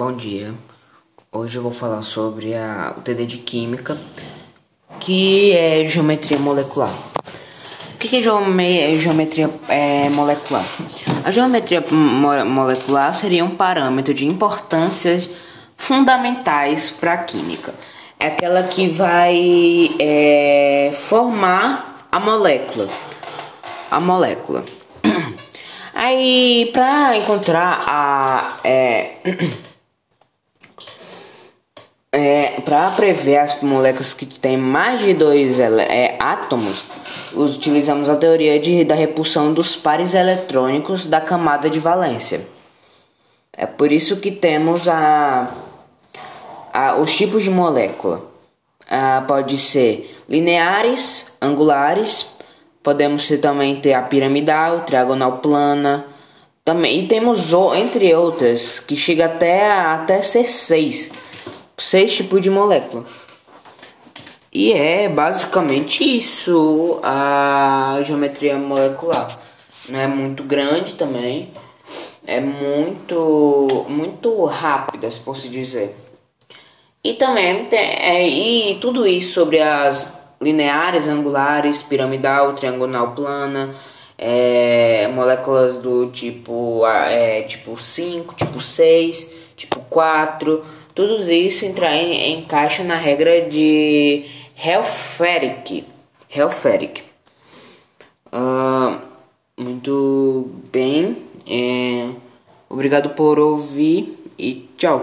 Bom dia. Hoje eu vou falar sobre a, o TD de Química, que é geometria molecular. O que é geometria é, molecular? A geometria mo molecular seria um parâmetro de importâncias fundamentais para a química. É aquela que vai é, formar a molécula. A molécula. Aí, para encontrar a. É, é, para prever as moléculas que têm mais de dois é, átomos, utilizamos a teoria de, da repulsão dos pares eletrônicos da camada de valência. É por isso que temos a, a os tipos de molécula. Ah, pode ser lineares, angulares, Podemos também ter a piramidal, triagonal plana. Também, e temos, entre outras, que chega até, até ser seis. Seis tipos de molécula. E é basicamente isso a geometria molecular. Não é muito grande também. É muito muito rápida, se posso dizer. E também tem, é, e tudo isso sobre as lineares, angulares, piramidal, triangular plana, é, moléculas do tipo, é, tipo 5, tipo 6, tipo 4, tudo isso entra em, encaixa na regra de Helferic. Helferic. Uh, muito bem. É, obrigado por ouvir e tchau.